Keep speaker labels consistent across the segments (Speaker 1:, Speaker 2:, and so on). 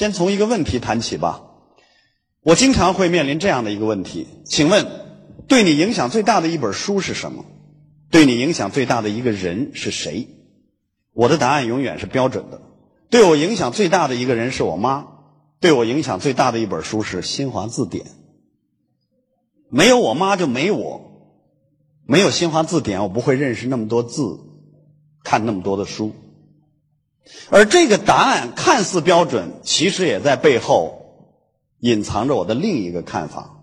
Speaker 1: 先从一个问题谈起吧。我经常会面临这样的一个问题，请问，对你影响最大的一本书是什么？对你影响最大的一个人是谁？我的答案永远是标准的。对我影响最大的一个人是我妈，对我影响最大的一本书是《新华字典》。没有我妈就没我，没有《新华字典》，我不会认识那么多字，看那么多的书。而这个答案看似标准，其实也在背后隐藏着我的另一个看法。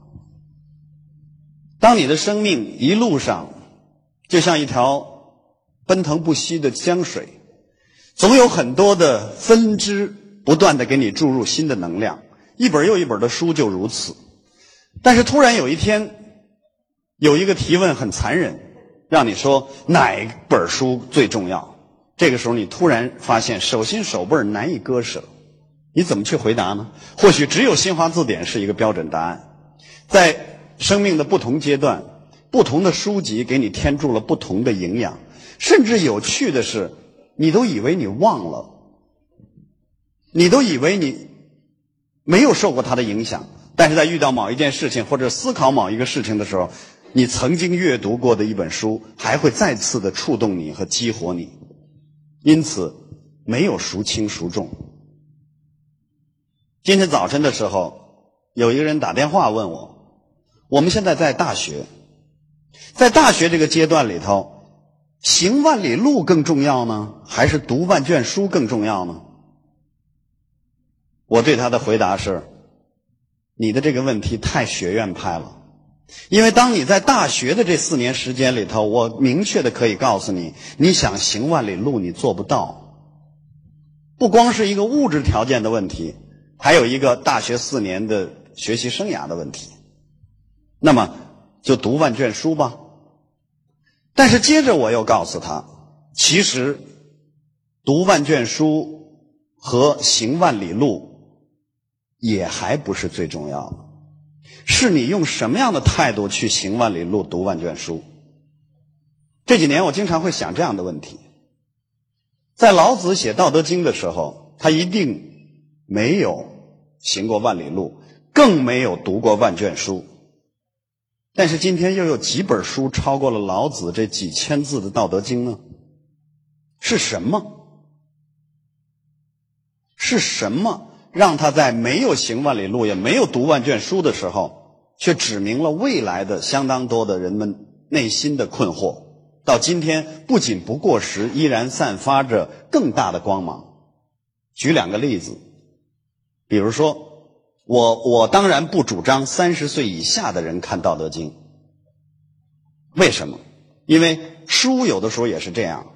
Speaker 1: 当你的生命一路上就像一条奔腾不息的江水，总有很多的分支不断的给你注入新的能量，一本又一本的书就如此。但是突然有一天，有一个提问很残忍，让你说哪本书最重要？这个时候，你突然发现手心手背难以割舍，你怎么去回答呢？或许只有新华字典是一个标准答案。在生命的不同阶段，不同的书籍给你添注了不同的营养，甚至有趣的是，你都以为你忘了，你都以为你没有受过它的影响，但是在遇到某一件事情或者思考某一个事情的时候，你曾经阅读过的一本书还会再次的触动你和激活你。因此，没有孰轻孰重。今天早晨的时候，有一个人打电话问我：“我们现在在大学，在大学这个阶段里头，行万里路更重要呢，还是读万卷书更重要呢？”我对他的回答是：“你的这个问题太学院派了。”因为当你在大学的这四年时间里头，我明确的可以告诉你，你想行万里路，你做不到。不光是一个物质条件的问题，还有一个大学四年的学习生涯的问题。那么，就读万卷书吧。但是接着我又告诉他，其实读万卷书和行万里路，也还不是最重要的。是你用什么样的态度去行万里路、读万卷书？这几年我经常会想这样的问题：在老子写《道德经》的时候，他一定没有行过万里路，更没有读过万卷书。但是今天又有几本书超过了老子这几千字的《道德经》呢？是什么？是什么让他在没有行万里路、也没有读万卷书的时候？却指明了未来的相当多的人们内心的困惑，到今天不仅不过时，依然散发着更大的光芒。举两个例子，比如说，我我当然不主张三十岁以下的人看《道德经》，为什么？因为书有的时候也是这样，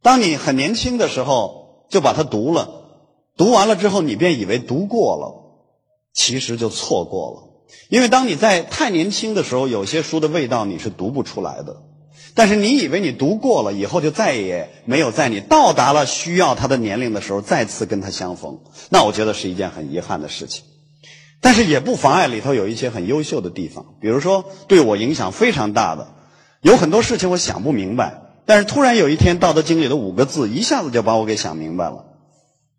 Speaker 1: 当你很年轻的时候就把它读了，读完了之后，你便以为读过了，其实就错过了。因为当你在太年轻的时候，有些书的味道你是读不出来的。但是你以为你读过了以后，就再也没有在你到达了需要他的年龄的时候再次跟他相逢。那我觉得是一件很遗憾的事情。但是也不妨碍里头有一些很优秀的地方，比如说对我影响非常大的，有很多事情我想不明白，但是突然有一天《道德经》里的五个字一下子就把我给想明白了。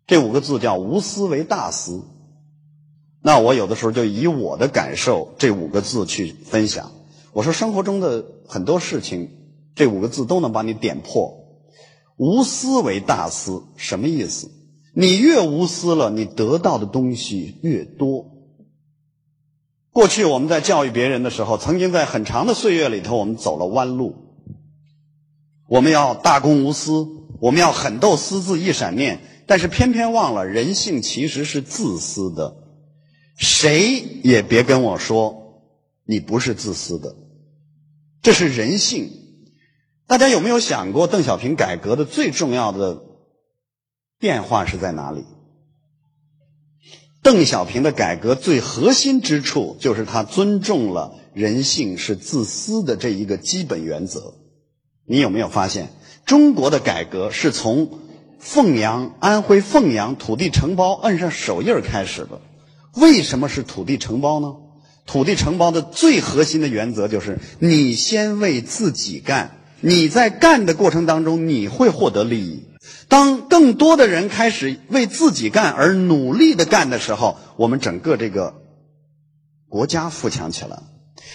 Speaker 1: 这五个字叫“无私为大私”。那我有的时候就以我的感受这五个字去分享。我说生活中的很多事情，这五个字都能把你点破。无私为大私，什么意思？你越无私了，你得到的东西越多。过去我们在教育别人的时候，曾经在很长的岁月里头，我们走了弯路。我们要大公无私，我们要狠斗私字一闪念，但是偏偏忘了人性其实是自私的。谁也别跟我说你不是自私的，这是人性。大家有没有想过，邓小平改革的最重要的变化是在哪里？邓小平的改革最核心之处，就是他尊重了人性是自私的这一个基本原则。你有没有发现，中国的改革是从凤阳安徽凤阳土地承包摁上手印开始的？为什么是土地承包呢？土地承包的最核心的原则就是你先为自己干，你在干的过程当中你会获得利益，当更多的人开始为自己干而努力的干的时候，我们整个这个国家富强起来。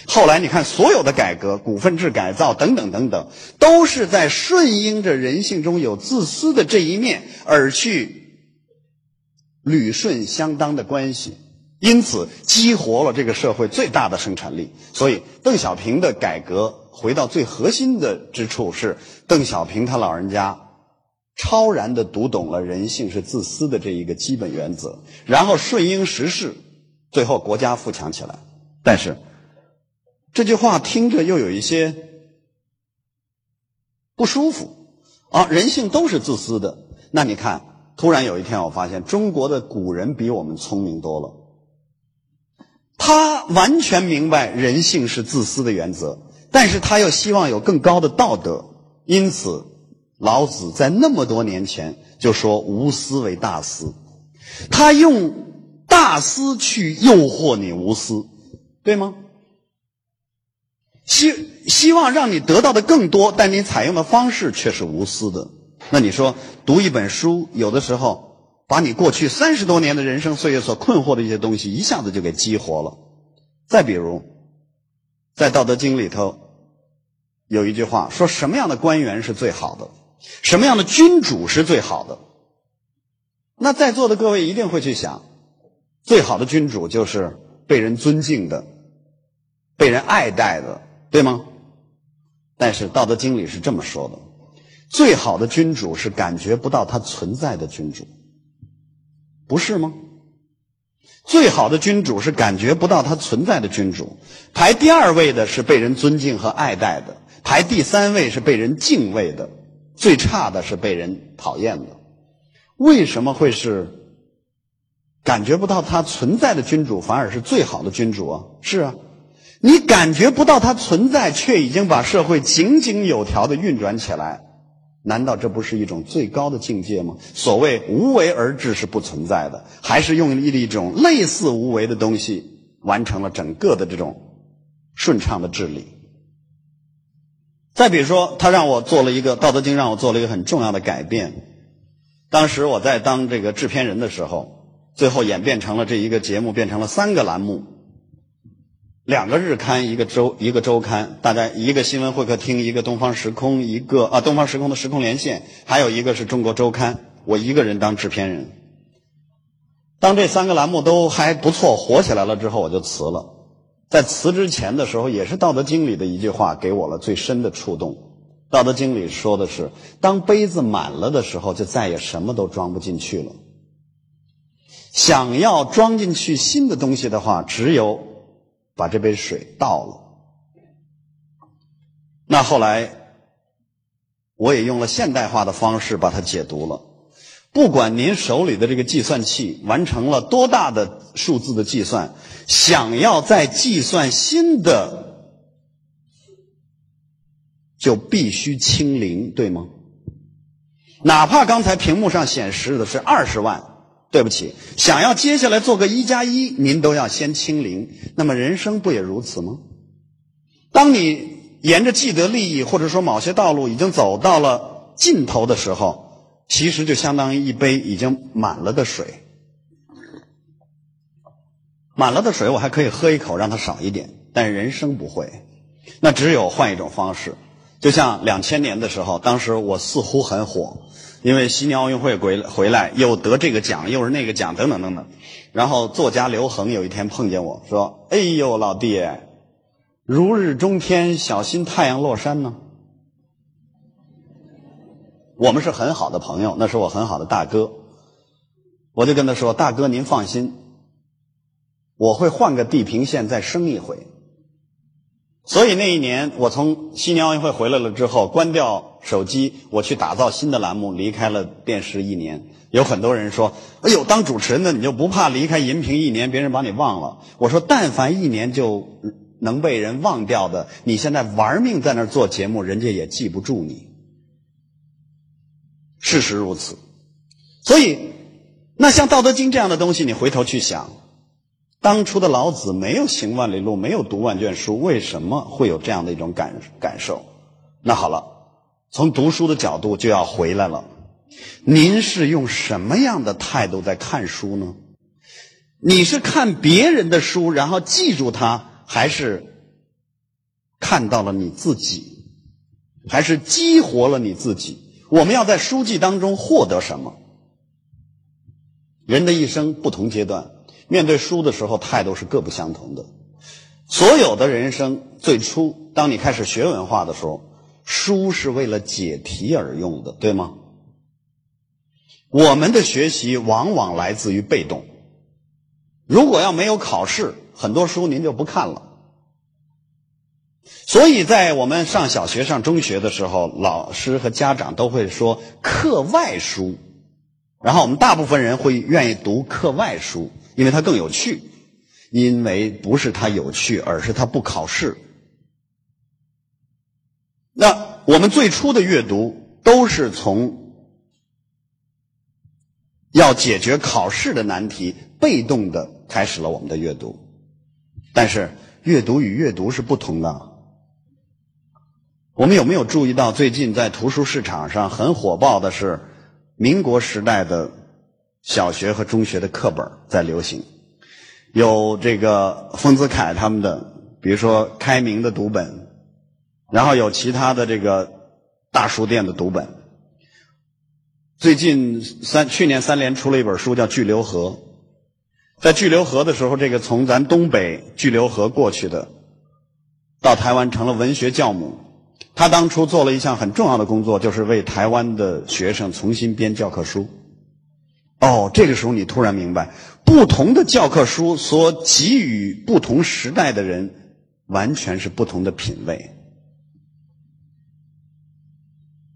Speaker 1: 后来你看，所有的改革、股份制改造等等等等，都是在顺应着人性中有自私的这一面而去捋顺相当的关系，因此激活了这个社会最大的生产力。所以，邓小平的改革回到最核心的之处是，邓小平他老人家超然的读懂了人性是自私的这一个基本原则，然后顺应时势，最后国家富强起来。但是。这句话听着又有一些不舒服啊！人性都是自私的。那你看，突然有一天，我发现中国的古人比我们聪明多了。他完全明白人性是自私的原则，但是他又希望有更高的道德。因此，老子在那么多年前就说“无私为大私”。他用大私去诱惑你无私，对吗？希希望让你得到的更多，但你采用的方式却是无私的。那你说，读一本书，有的时候把你过去三十多年的人生岁月所困惑的一些东西，一下子就给激活了。再比如，在《道德经》里头有一句话，说什么样的官员是最好的，什么样的君主是最好的。那在座的各位一定会去想，最好的君主就是被人尊敬的，被人爱戴的。对吗？但是《道德经》里是这么说的：最好的君主是感觉不到他存在的君主，不是吗？最好的君主是感觉不到他存在的君主。排第二位的是被人尊敬和爱戴的，排第三位是被人敬畏的，最差的是被人讨厌的。为什么会是感觉不到他存在的君主反而是最好的君主啊？是啊。你感觉不到它存在，却已经把社会井井有条的运转起来，难道这不是一种最高的境界吗？所谓无为而治是不存在的，还是用一种类似无为的东西完成了整个的这种顺畅的治理。再比如说，他让我做了一个《道德经》，让我做了一个很重要的改变。当时我在当这个制片人的时候，最后演变成了这一个节目变成了三个栏目。两个日刊，一个周一个周刊，大家一个新闻会客厅，一个东方时空，一个啊东方时空的时空连线，还有一个是中国周刊。我一个人当制片人。当这三个栏目都还不错，火起来了之后，我就辞了。在辞之前的时候，也是《道德经》里的一句话给我了最深的触动。《道德经》里说的是：当杯子满了的时候，就再也什么都装不进去了。想要装进去新的东西的话，只有。把这杯水倒了，那后来我也用了现代化的方式把它解读了。不管您手里的这个计算器完成了多大的数字的计算，想要再计算新的，就必须清零，对吗？哪怕刚才屏幕上显示的是二十万。对不起，想要接下来做个一加一，您都要先清零。那么人生不也如此吗？当你沿着既得利益或者说某些道路已经走到了尽头的时候，其实就相当于一杯已经满了的水。满了的水我还可以喝一口，让它少一点。但人生不会，那只有换一种方式。就像两千年的时候，当时我似乎很火。因为悉尼奥运会回回来又得这个奖又是那个奖等等等等，然后作家刘恒有一天碰见我说：“哎呦老弟，如日中天，小心太阳落山呢。”我们是很好的朋友，那是我很好的大哥，我就跟他说：“大哥您放心，我会换个地平线再生一回。”所以那一年，我从悉尼奥运会回来了之后，关掉手机，我去打造新的栏目，离开了电视一年。有很多人说：“哎呦，当主持人的你就不怕离开荧屏一年，别人把你忘了？”我说：“但凡一年就能被人忘掉的，你现在玩命在那儿做节目，人家也记不住你。事实如此。所以，那像《道德经》这样的东西，你回头去想。”当初的老子没有行万里路，没有读万卷书，为什么会有这样的一种感感受？那好了，从读书的角度就要回来了。您是用什么样的态度在看书呢？你是看别人的书，然后记住它，还是看到了你自己，还是激活了你自己？我们要在书籍当中获得什么？人的一生不同阶段，面对书的时候态度是各不相同的。所有的人生最初，当你开始学文化的时候，书是为了解题而用的，对吗？我们的学习往往来自于被动。如果要没有考试，很多书您就不看了。所以在我们上小学、上中学的时候，老师和家长都会说课外书，然后我们大部分人会愿意读课外书，因为它更有趣，因为不是它有趣，而是它不考试。那我们最初的阅读都是从要解决考试的难题，被动的开始了我们的阅读，但是阅读与阅读是不同的。我们有没有注意到，最近在图书市场上很火爆的是民国时代的小学和中学的课本在流行？有这个丰子恺他们的，比如说开明的读本，然后有其他的这个大书店的读本。最近三去年三联出了一本书叫《巨流河》，在巨流河的时候，这个从咱东北巨流河过去的，到台湾成了文学教母。他当初做了一项很重要的工作，就是为台湾的学生重新编教科书。哦，这个时候你突然明白，不同的教科书所给予不同时代的人，完全是不同的品味。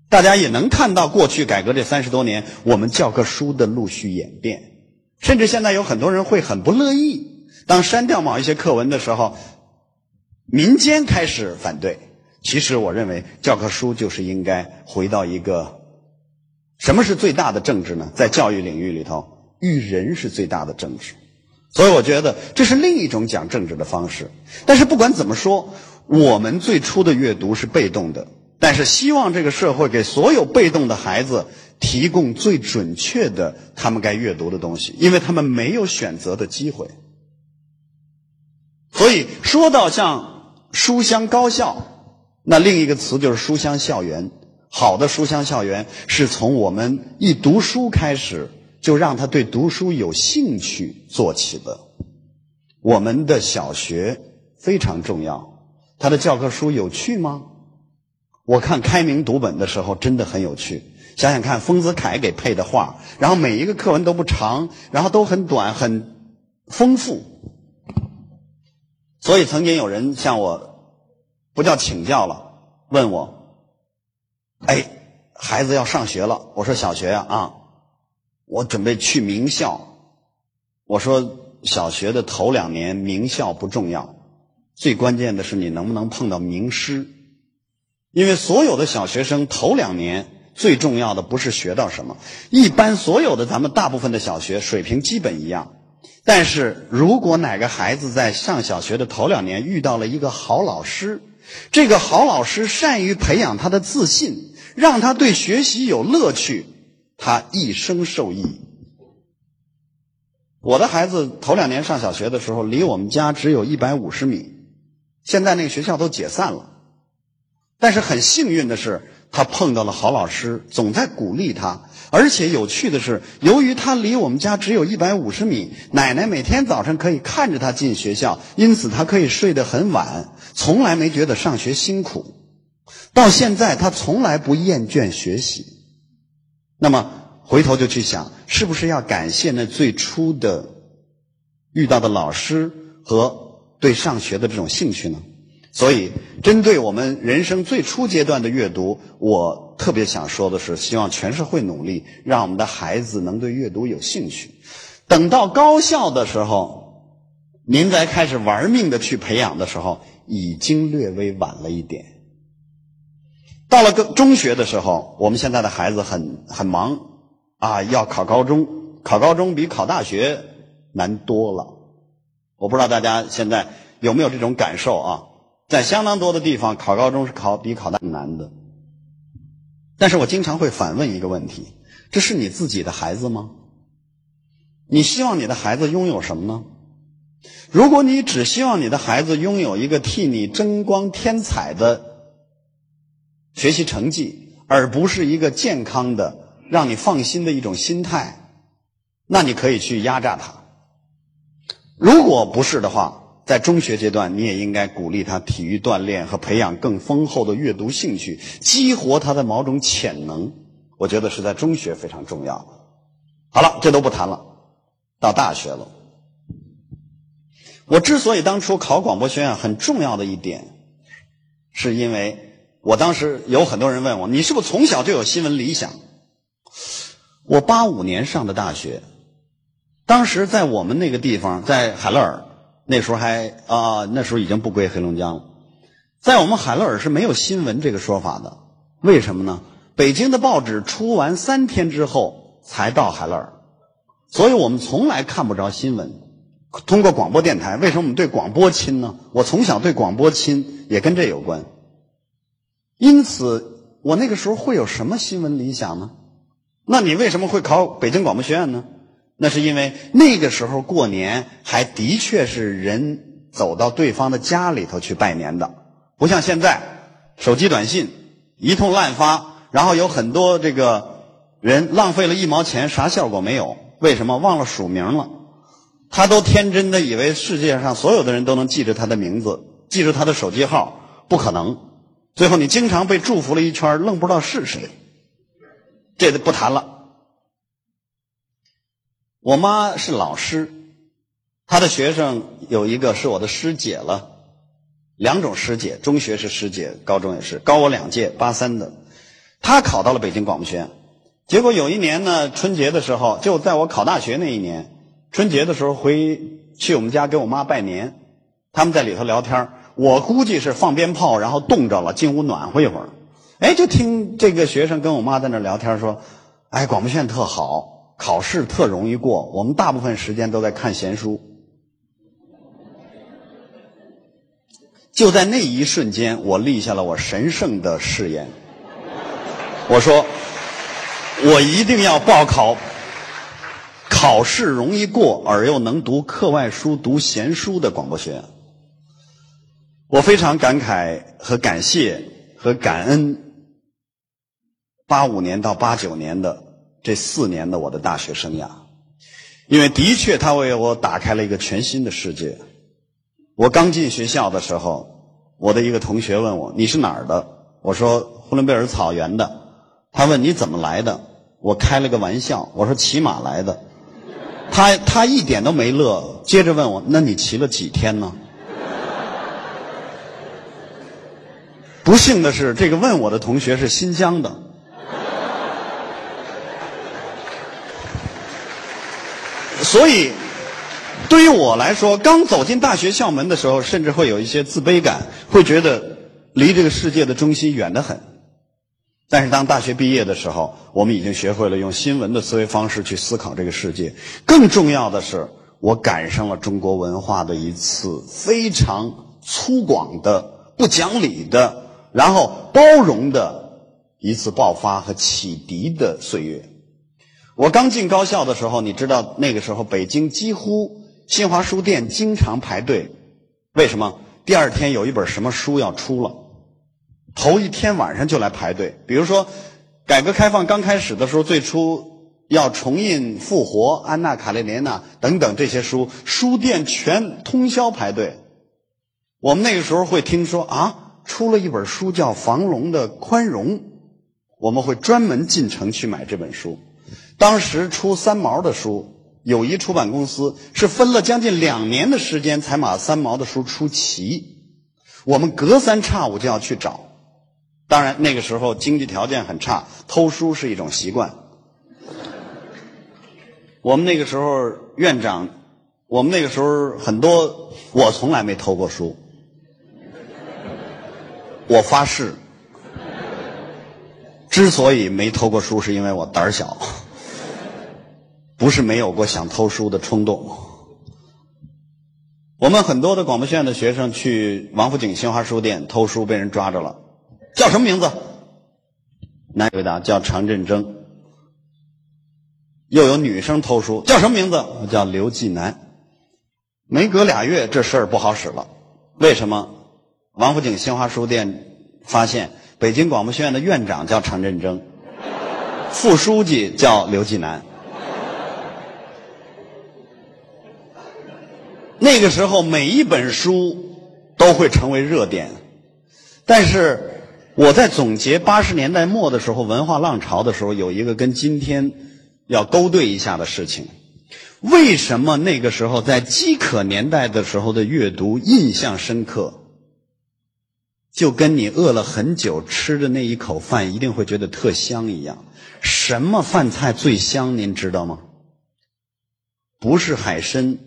Speaker 1: 大家也能看到，过去改革这三十多年，我们教科书的陆续演变，甚至现在有很多人会很不乐意，当删掉某一些课文的时候，民间开始反对。其实，我认为教科书就是应该回到一个什么是最大的政治呢？在教育领域里头，育人是最大的政治。所以，我觉得这是另一种讲政治的方式。但是，不管怎么说，我们最初的阅读是被动的。但是，希望这个社会给所有被动的孩子提供最准确的他们该阅读的东西，因为他们没有选择的机会。所以，说到像书香高校。那另一个词就是书香校园。好的书香校园是从我们一读书开始，就让他对读书有兴趣做起的。我们的小学非常重要，它的教科书有趣吗？我看开明读本的时候真的很有趣。想想看，丰子恺给配的画，然后每一个课文都不长，然后都很短，很丰富。所以曾经有人向我。不叫请教了，问我，哎，孩子要上学了。我说小学呀啊，我准备去名校。我说小学的头两年名校不重要，最关键的是你能不能碰到名师。因为所有的小学生头两年最重要的不是学到什么，一般所有的咱们大部分的小学水平基本一样。但是如果哪个孩子在上小学的头两年遇到了一个好老师，这个好老师善于培养他的自信，让他对学习有乐趣，他一生受益。我的孩子头两年上小学的时候，离我们家只有一百五十米，现在那个学校都解散了。但是很幸运的是，他碰到了好老师，总在鼓励他。而且有趣的是，由于他离我们家只有一百五十米，奶奶每天早晨可以看着他进学校，因此他可以睡得很晚，从来没觉得上学辛苦。到现在，他从来不厌倦学习。那么回头就去想，是不是要感谢那最初的遇到的老师和对上学的这种兴趣呢？所以，针对我们人生最初阶段的阅读，我特别想说的是，希望全社会努力，让我们的孩子能对阅读有兴趣。等到高校的时候，您再开始玩命的去培养的时候，已经略微晚了一点。到了个中学的时候，我们现在的孩子很很忙啊，要考高中，考高中比考大学难多了。我不知道大家现在有没有这种感受啊？在相当多的地方，考高中是考比考大难的。但是我经常会反问一个问题：这是你自己的孩子吗？你希望你的孩子拥有什么呢？如果你只希望你的孩子拥有一个替你争光添彩的学习成绩，而不是一个健康的让你放心的一种心态，那你可以去压榨他。如果不是的话，在中学阶段，你也应该鼓励他体育锻炼和培养更丰厚的阅读兴趣，激活他的某种潜能。我觉得是在中学非常重要。好了，这都不谈了，到大学了。我之所以当初考广播学院，很重要的一点，是因为我当时有很多人问我，你是不是从小就有新闻理想？我八五年上的大学，当时在我们那个地方，在海乐尔，那时候还啊，那时候已经不归黑龙江了，在我们海乐尔是没有新闻这个说法的，为什么呢？北京的报纸出完三天之后才到海乐尔，所以我们从来看不着新闻。通过广播电台，为什么我们对广播亲呢？我从小对广播亲，也跟这有关。因此，我那个时候会有什么新闻理想呢？那你为什么会考北京广播学院呢？那是因为那个时候过年还的确是人走到对方的家里头去拜年的，不像现在手机短信一通滥发，然后有很多这个人浪费了一毛钱，啥效果没有？为什么忘了署名了？他都天真的以为世界上所有的人都能记着他的名字，记住他的手机号，不可能。最后你经常被祝福了一圈，愣不知道是谁。这就不谈了。我妈是老师，她的学生有一个是我的师姐了，两种师姐，中学是师姐，高中也是，高我两届，八三的。她考到了北京广播学院，结果有一年呢，春节的时候，就在我考大学那一年。春节的时候回去我们家给我妈拜年，他们在里头聊天我估计是放鞭炮，然后冻着了，进屋暖和一会儿。哎，就听这个学生跟我妈在那聊天说：“哎，广播学院特好，考试特容易过，我们大部分时间都在看闲书。”就在那一瞬间，我立下了我神圣的誓言。我说：“我一定要报考。”考试容易过，而又能读课外书、读闲书的广播学院，我非常感慨和感谢和感恩八五年到八九年的这四年的我的大学生涯，因为的确他为我打开了一个全新的世界。我刚进学校的时候，我的一个同学问我：“你是哪儿的？”我说：“呼伦贝尔草原的。”他问：“你怎么来的？”我开了个玩笑，我说：“骑马来的。”他他一点都没乐，接着问我：“那你骑了几天呢？”不幸的是，这个问我的同学是新疆的，所以对于我来说，刚走进大学校门的时候，甚至会有一些自卑感，会觉得离这个世界的中心远得很。但是当大学毕业的时候，我们已经学会了用新闻的思维方式去思考这个世界。更重要的是，我赶上了中国文化的一次非常粗犷的、不讲理的，然后包容的一次爆发和启迪的岁月。我刚进高校的时候，你知道那个时候北京几乎新华书店经常排队，为什么？第二天有一本什么书要出了。头一天晚上就来排队，比如说，改革开放刚开始的时候，最初要重印《复活》《安娜·卡列尼娜》等等这些书，书店全通宵排队。我们那个时候会听说啊，出了一本书叫房龙的《宽容》，我们会专门进城去买这本书。当时出三毛的书，友谊出版公司是分了将近两年的时间才把三毛的书出齐，我们隔三差五就要去找。当然，那个时候经济条件很差，偷书是一种习惯。我们那个时候院长，我们那个时候很多，我从来没偷过书，我发誓。之所以没偷过书，是因为我胆儿小，不是没有过想偷书的冲动。我们很多的广播学院的学生去王府井新华书店偷书，被人抓着了。叫什么名字？男回答叫常振征。又有女生偷书，叫什么名字？叫刘继南。没隔俩月，这事儿不好使了。为什么？王府井新华书店发现，北京广播学院的院长叫常振征，副书记叫刘继南。那个时候，每一本书都会成为热点。但是，我在总结八十年代末的时候文化浪潮的时候，有一个跟今天要勾兑一下的事情。为什么那个时候在饥渴年代的时候的阅读印象深刻？就跟你饿了很久吃的那一口饭一定会觉得特香一样。什么饭菜最香？您知道吗？不是海参。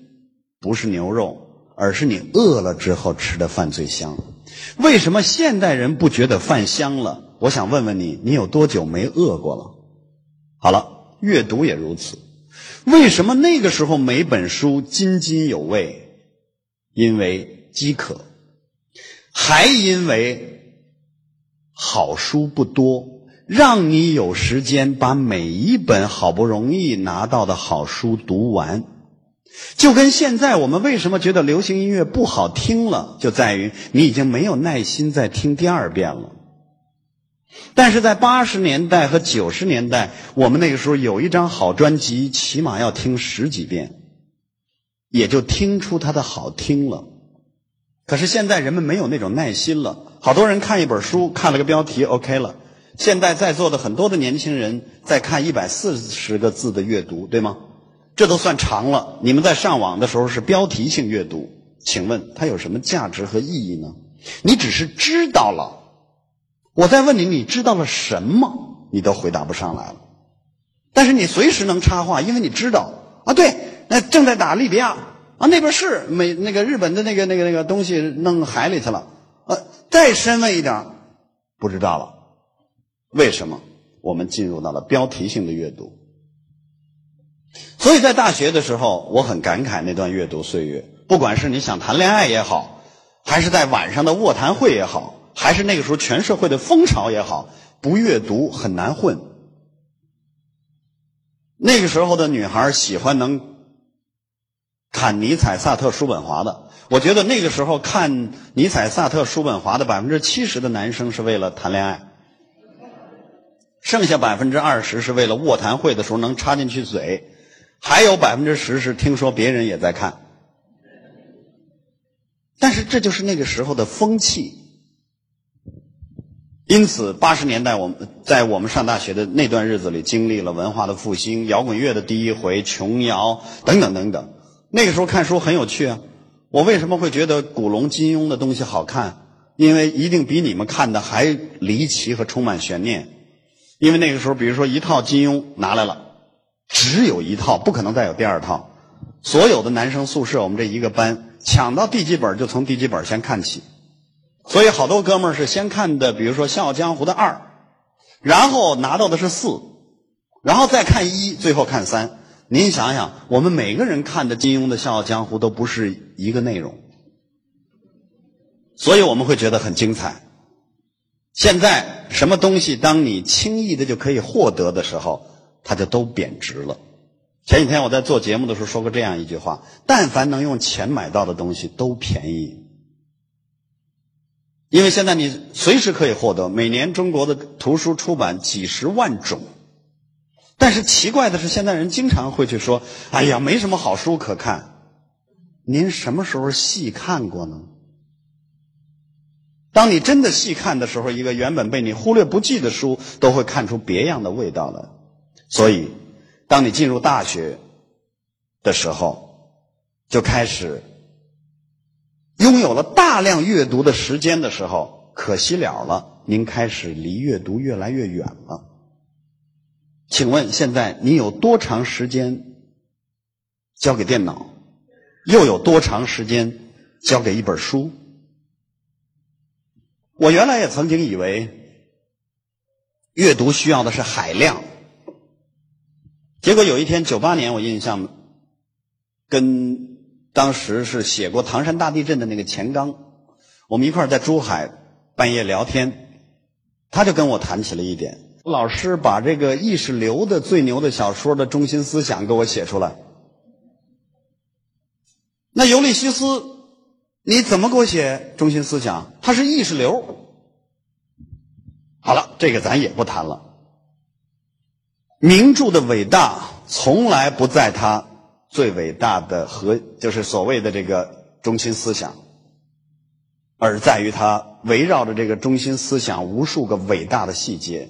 Speaker 1: 不是牛肉，而是你饿了之后吃的饭最香。为什么现代人不觉得饭香了？我想问问你，你有多久没饿过了？好了，阅读也如此。为什么那个时候每本书津津有味？因为饥渴，还因为好书不多，让你有时间把每一本好不容易拿到的好书读完。就跟现在我们为什么觉得流行音乐不好听了，就在于你已经没有耐心再听第二遍了。但是在八十年代和九十年代，我们那个时候有一张好专辑，起码要听十几遍，也就听出它的好听了。可是现在人们没有那种耐心了，好多人看一本书，看了个标题，OK 了。现在在座的很多的年轻人在看一百四十个字的阅读，对吗？这都算长了。你们在上网的时候是标题性阅读，请问它有什么价值和意义呢？你只是知道了。我再问你，你知道了什么？你都回答不上来了。但是你随时能插话，因为你知道啊，对，那正在打利比亚啊，那边是美那个日本的那个那个那个东西弄海里去了。呃，再深问一点，不知道了。为什么？我们进入到了标题性的阅读。所以在大学的时候，我很感慨那段阅读岁月。不管是你想谈恋爱也好，还是在晚上的卧谈会也好，还是那个时候全社会的风潮也好，不阅读很难混。那个时候的女孩喜欢能看尼采、萨特、叔本华的。我觉得那个时候看尼采、萨特、叔本华的百分之七十的男生是为了谈恋爱，剩下百分之二十是为了卧谈会的时候能插进去嘴。还有百分之十是听说别人也在看，但是这就是那个时候的风气。因此，八十年代我们在我们上大学的那段日子里，经历了文化的复兴、摇滚乐的第一回、琼瑶等等等等。那个时候看书很有趣啊！我为什么会觉得古龙、金庸的东西好看？因为一定比你们看的还离奇和充满悬念。因为那个时候，比如说一套金庸拿来了。只有一套，不可能再有第二套。所有的男生宿舍，我们这一个班抢到第几本就从第几本先看起。所以好多哥们儿是先看的，比如说《笑傲江湖》的二，然后拿到的是四，然后再看一，最后看三。您想想，我们每个人看的金庸的《笑傲江湖》都不是一个内容，所以我们会觉得很精彩。现在什么东西，当你轻易的就可以获得的时候。它就都贬值了。前几天我在做节目的时候说过这样一句话：但凡能用钱买到的东西都便宜，因为现在你随时可以获得。每年中国的图书出版几十万种，但是奇怪的是，现在人经常会去说：“哎呀，没什么好书可看。”您什么时候细看过呢？当你真的细看的时候，一个原本被你忽略不计的书，都会看出别样的味道来。所以，当你进入大学的时候，就开始拥有了大量阅读的时间的时候，可惜了了，您开始离阅读越来越远了。请问，现在你有多长时间交给电脑，又有多长时间交给一本书？我原来也曾经以为，阅读需要的是海量。结果有一天，九八年，我印象跟当时是写过唐山大地震的那个钱刚，我们一块在珠海半夜聊天，他就跟我谈起了一点，老师把这个意识流的最牛的小说的中心思想给我写出来。那尤利西斯，你怎么给我写中心思想？他是意识流。好了，这个咱也不谈了。名著的伟大从来不在它最伟大的和，就是所谓的这个中心思想，而在于它围绕着这个中心思想无数个伟大的细节。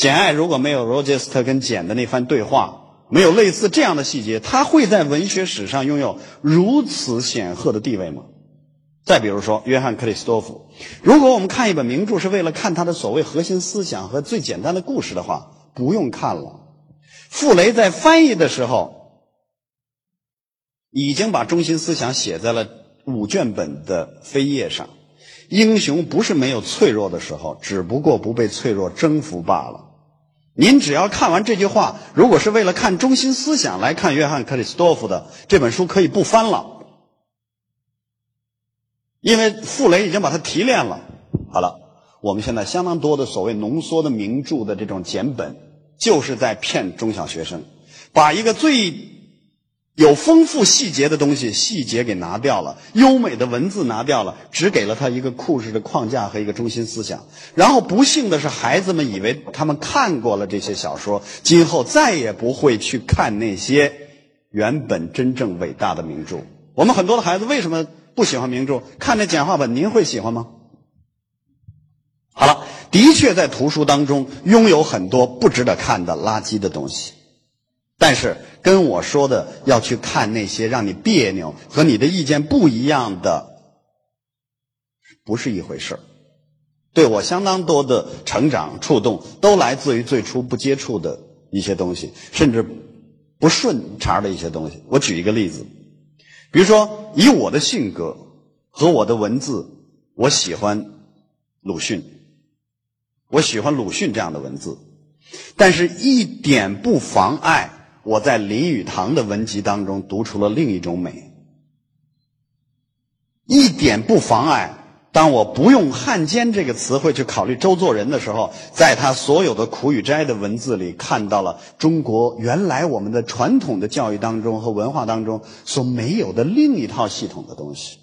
Speaker 1: 简爱如果没有罗杰斯特跟简的那番对话，没有类似这样的细节，他会在文学史上拥有如此显赫的地位吗？再比如说约翰克里斯多夫，如果我们看一本名著是为了看他的所谓核心思想和最简单的故事的话，不用看了。傅雷在翻译的时候，已经把中心思想写在了五卷本的扉页上。英雄不是没有脆弱的时候，只不过不被脆弱征服罢了。您只要看完这句话，如果是为了看中心思想来看约翰克里斯多夫的这本书，可以不翻了，因为傅雷已经把它提炼了。好了，我们现在相当多的所谓浓缩的名著的这种简本，就是在骗中小学生，把一个最。有丰富细节的东西，细节给拿掉了；优美的文字拿掉了，只给了他一个故事的框架和一个中心思想。然后不幸的是，孩子们以为他们看过了这些小说，今后再也不会去看那些原本真正伟大的名著。我们很多的孩子为什么不喜欢名著？看那简化本，您会喜欢吗？好了，的确在图书当中拥有很多不值得看的垃圾的东西。但是跟我说的要去看那些让你别扭和你的意见不一样的，不是一回事儿。对我相当多的成长触动，都来自于最初不接触的一些东西，甚至不顺茬的一些东西。我举一个例子，比如说以我的性格和我的文字，我喜欢鲁迅，我喜欢鲁迅这样的文字，但是一点不妨碍。我在林语堂的文集当中读出了另一种美，一点不妨碍。当我不用汉奸这个词汇去考虑周作人的时候，在他所有的苦与斋的文字里，看到了中国原来我们的传统的教育当中和文化当中所没有的另一套系统的东西。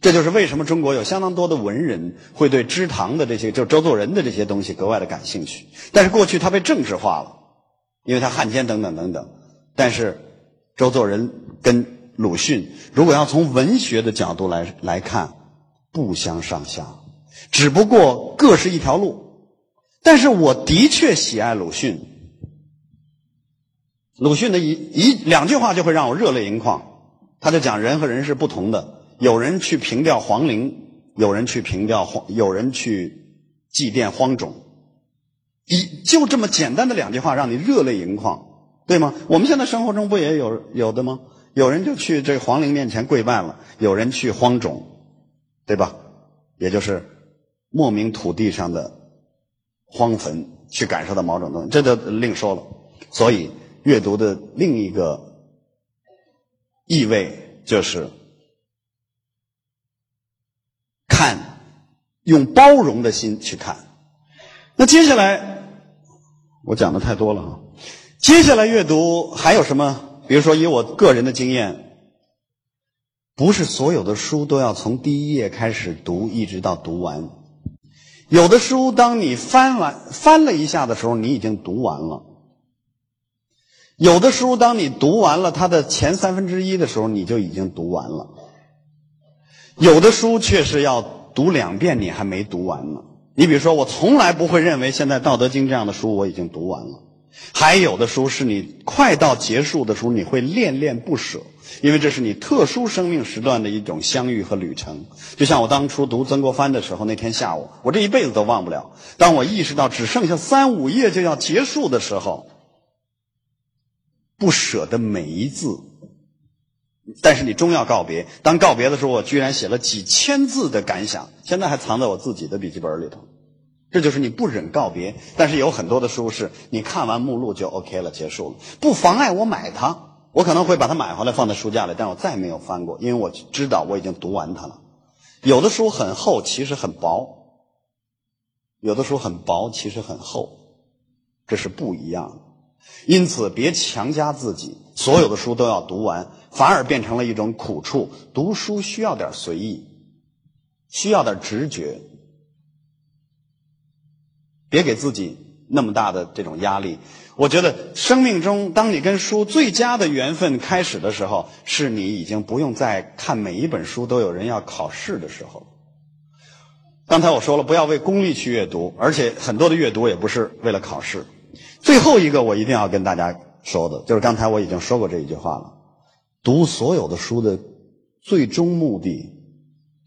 Speaker 1: 这就是为什么中国有相当多的文人会对知堂的这些，就周作人的这些东西格外的感兴趣。但是过去他被政治化了。因为他汉奸等等等等，但是周作人跟鲁迅，如果要从文学的角度来来看，不相上下，只不过各是一条路。但是我的确喜爱鲁迅，鲁迅的一一两句话就会让我热泪盈眶。他就讲人和人是不同的，有人去凭吊皇陵，有人去凭吊荒，有人去祭奠荒冢。一就这么简单的两句话，让你热泪盈眶，对吗？我们现在生活中不也有有的吗？有人就去这皇陵面前跪拜了，有人去荒冢，对吧？也就是莫名土地上的荒坟，去感受到某种东西，这就另说了。所以阅读的另一个意味就是看，用包容的心去看。那接下来。我讲的太多了哈，接下来阅读还有什么？比如说，以我个人的经验，不是所有的书都要从第一页开始读，一直到读完。有的书，当你翻完翻了一下的时候，你已经读完了；有的书，当你读完了它的前三分之一的时候，你就已经读完了；有的书却是要读两遍，你还没读完呢。你比如说，我从来不会认为现在《道德经》这样的书我已经读完了。还有的书是你快到结束的时候，你会恋恋不舍，因为这是你特殊生命时段的一种相遇和旅程。就像我当初读曾国藩的时候，那天下午，我这一辈子都忘不了。当我意识到只剩下三五页就要结束的时候，不舍的每一字。但是你终要告别。当告别的时候，我居然写了几千字的感想，现在还藏在我自己的笔记本里头。这就是你不忍告别，但是有很多的书是你看完目录就 OK 了，结束了，不妨碍我买它。我可能会把它买回来放在书架里，但我再没有翻过，因为我知道我已经读完它了。有的书很厚，其实很薄；有的书很薄，其实很厚。这是不一样的。因此，别强加自己，所有的书都要读完，反而变成了一种苦处。读书需要点随意，需要点直觉，别给自己那么大的这种压力。我觉得，生命中当你跟书最佳的缘分开始的时候，是你已经不用再看每一本书都有人要考试的时候。刚才我说了，不要为功利去阅读，而且很多的阅读也不是为了考试。最后一个，我一定要跟大家说的，就是刚才我已经说过这一句话了：读所有的书的最终目的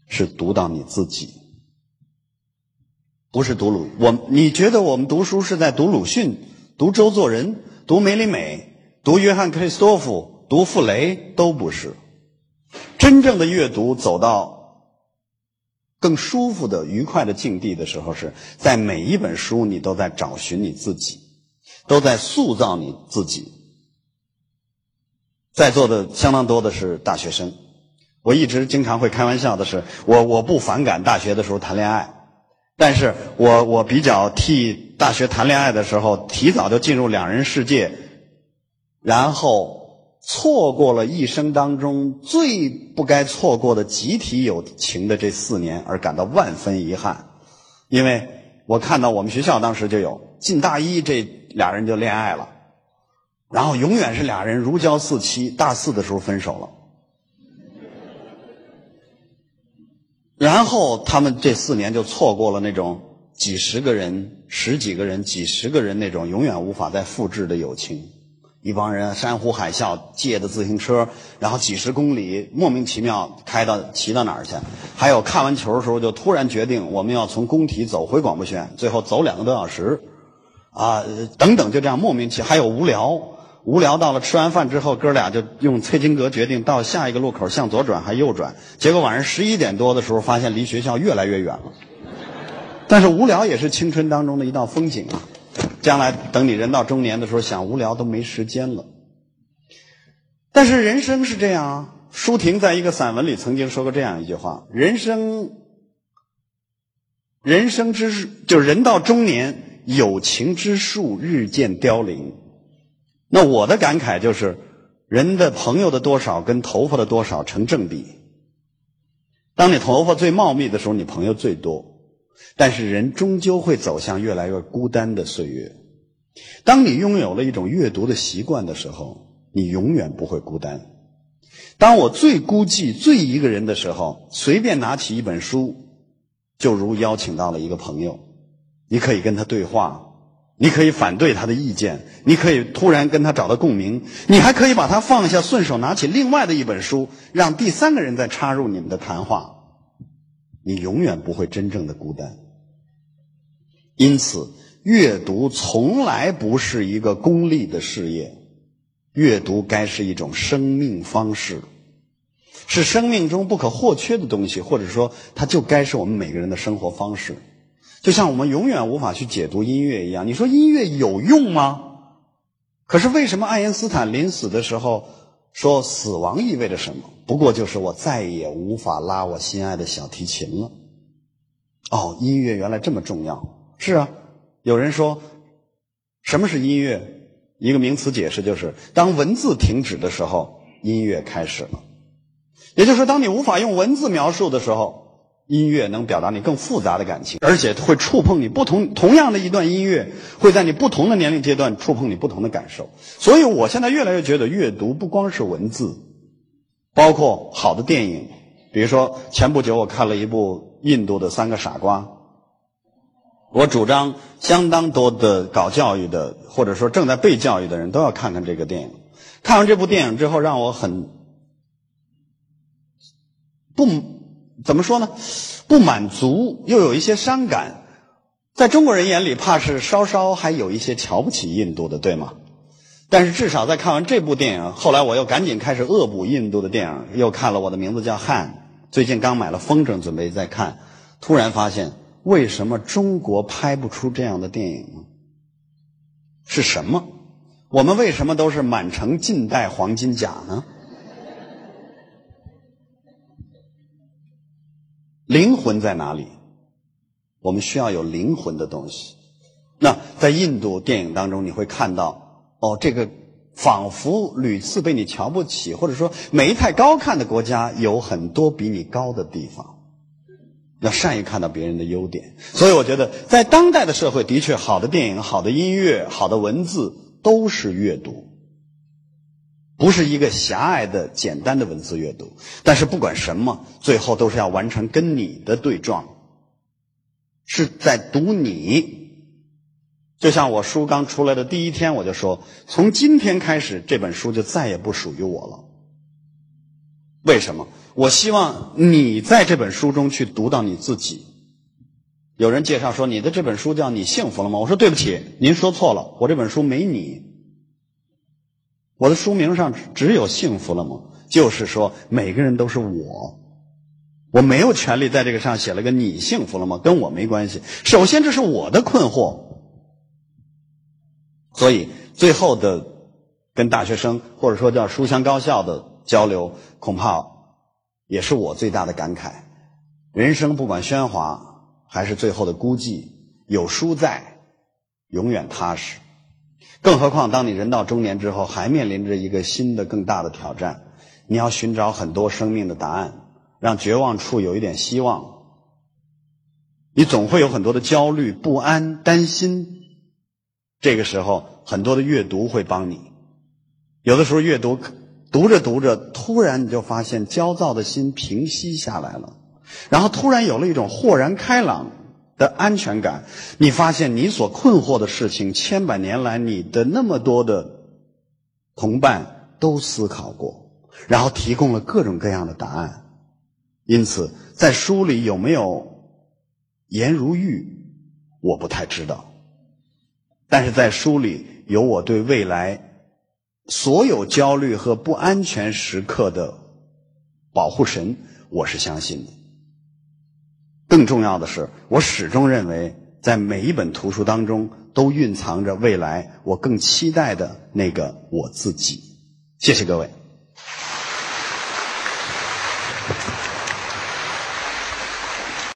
Speaker 1: 是读到你自己，不是读鲁。我你觉得我们读书是在读鲁迅？读周作人、读梅里美、读约翰克里斯多夫、读傅雷都不是。真正的阅读走到更舒服的、愉快的境地的时候，是在每一本书你都在找寻你自己，都在塑造你自己。在座的相当多的是大学生，我一直经常会开玩笑的是，我我不反感大学的时候谈恋爱。但是我我比较替大学谈恋爱的时候提早就进入两人世界，然后错过了一生当中最不该错过的集体友情的这四年，而感到万分遗憾。因为我看到我们学校当时就有进大一这俩人就恋爱了，然后永远是俩人如胶似漆，大四的时候分手了。然后他们这四年就错过了那种几十个人、十几个人、几十个人那种永远无法再复制的友情。一帮人山呼海啸，借的自行车，然后几十公里莫名其妙开到骑到哪儿去？还有看完球的时候就突然决定我们要从工体走回广播学院，最后走两个多小时，啊，等等，就这样莫名其妙。还有无聊。无聊到了，吃完饭之后，哥俩就用崔金阁决定到下一个路口向左转还右转。结果晚上十一点多的时候，发现离学校越来越远了。但是无聊也是青春当中的一道风景啊！将来等你人到中年的时候，想无聊都没时间了。但是人生是这样啊。舒婷在一个散文里曾经说过这样一句话：人生，人生之就人到中年，有情之树日渐凋零。那我的感慨就是，人的朋友的多少跟头发的多少成正比。当你头发最茂密的时候，你朋友最多。但是人终究会走向越来越孤单的岁月。当你拥有了一种阅读的习惯的时候，你永远不会孤单。当我最孤寂、最一个人的时候，随便拿起一本书，就如邀请到了一个朋友，你可以跟他对话。你可以反对他的意见，你可以突然跟他找到共鸣，你还可以把他放下，顺手拿起另外的一本书，让第三个人再插入你们的谈话。你永远不会真正的孤单。因此，阅读从来不是一个功利的事业，阅读该是一种生命方式，是生命中不可或缺的东西，或者说，它就该是我们每个人的生活方式。就像我们永远无法去解读音乐一样，你说音乐有用吗？可是为什么爱因斯坦临死的时候说死亡意味着什么？不过就是我再也无法拉我心爱的小提琴了。哦，音乐原来这么重要。是啊，有人说什么是音乐？一个名词解释就是：当文字停止的时候，音乐开始了。也就是说，当你无法用文字描述的时候。音乐能表达你更复杂的感情，而且会触碰你不同。同样的一段音乐，会在你不同的年龄阶段触碰你不同的感受。所以我现在越来越觉得，阅读不光是文字，包括好的电影。比如说，前不久我看了一部印度的《三个傻瓜》。我主张，相当多的搞教育的，或者说正在被教育的人都要看看这个电影。看完这部电影之后，让我很不。怎么说呢？不满足，又有一些伤感。在中国人眼里，怕是稍稍还有一些瞧不起印度的，对吗？但是至少在看完这部电影，后来我又赶紧开始恶补印度的电影，又看了《我的名字叫汉》，最近刚买了《风筝》，准备再看。突然发现，为什么中国拍不出这样的电影呢？是什么？我们为什么都是满城尽带黄金甲呢？灵魂在哪里？我们需要有灵魂的东西。那在印度电影当中，你会看到，哦，这个仿佛屡次被你瞧不起，或者说没太高看的国家，有很多比你高的地方。要善于看到别人的优点，所以我觉得，在当代的社会，的确，好的电影、好的音乐、好的文字都是阅读，不是一个狭隘的、简单的文字阅读。但是不管什么，最后都是要完成跟你的对撞，是在读你。就像我书刚出来的第一天，我就说，从今天开始，这本书就再也不属于我了。为什么？我希望你在这本书中去读到你自己。有人介绍说你的这本书叫你幸福了吗？我说对不起，您说错了，我这本书没你。我的书名上只有幸福了吗？就是说每个人都是我，我没有权利在这个上写了个你幸福了吗？跟我没关系。首先这是我的困惑，所以最后的跟大学生或者说叫书香高校的。交流恐怕也是我最大的感慨。人生不管喧哗还是最后的孤寂，有书在，永远踏实。更何况当你人到中年之后，还面临着一个新的更大的挑战，你要寻找很多生命的答案，让绝望处有一点希望。你总会有很多的焦虑、不安、担心。这个时候，很多的阅读会帮你。有的时候阅读。读着读着，突然你就发现焦躁的心平息下来了，然后突然有了一种豁然开朗的安全感。你发现你所困惑的事情，千百年来你的那么多的同伴都思考过，然后提供了各种各样的答案。因此，在书里有没有颜如玉，我不太知道，但是在书里有我对未来。所有焦虑和不安全时刻的保护神，我是相信的。更重要的是，我始终认为，在每一本图书当中，都蕴藏着未来我更期待的那个我自己。谢谢各位。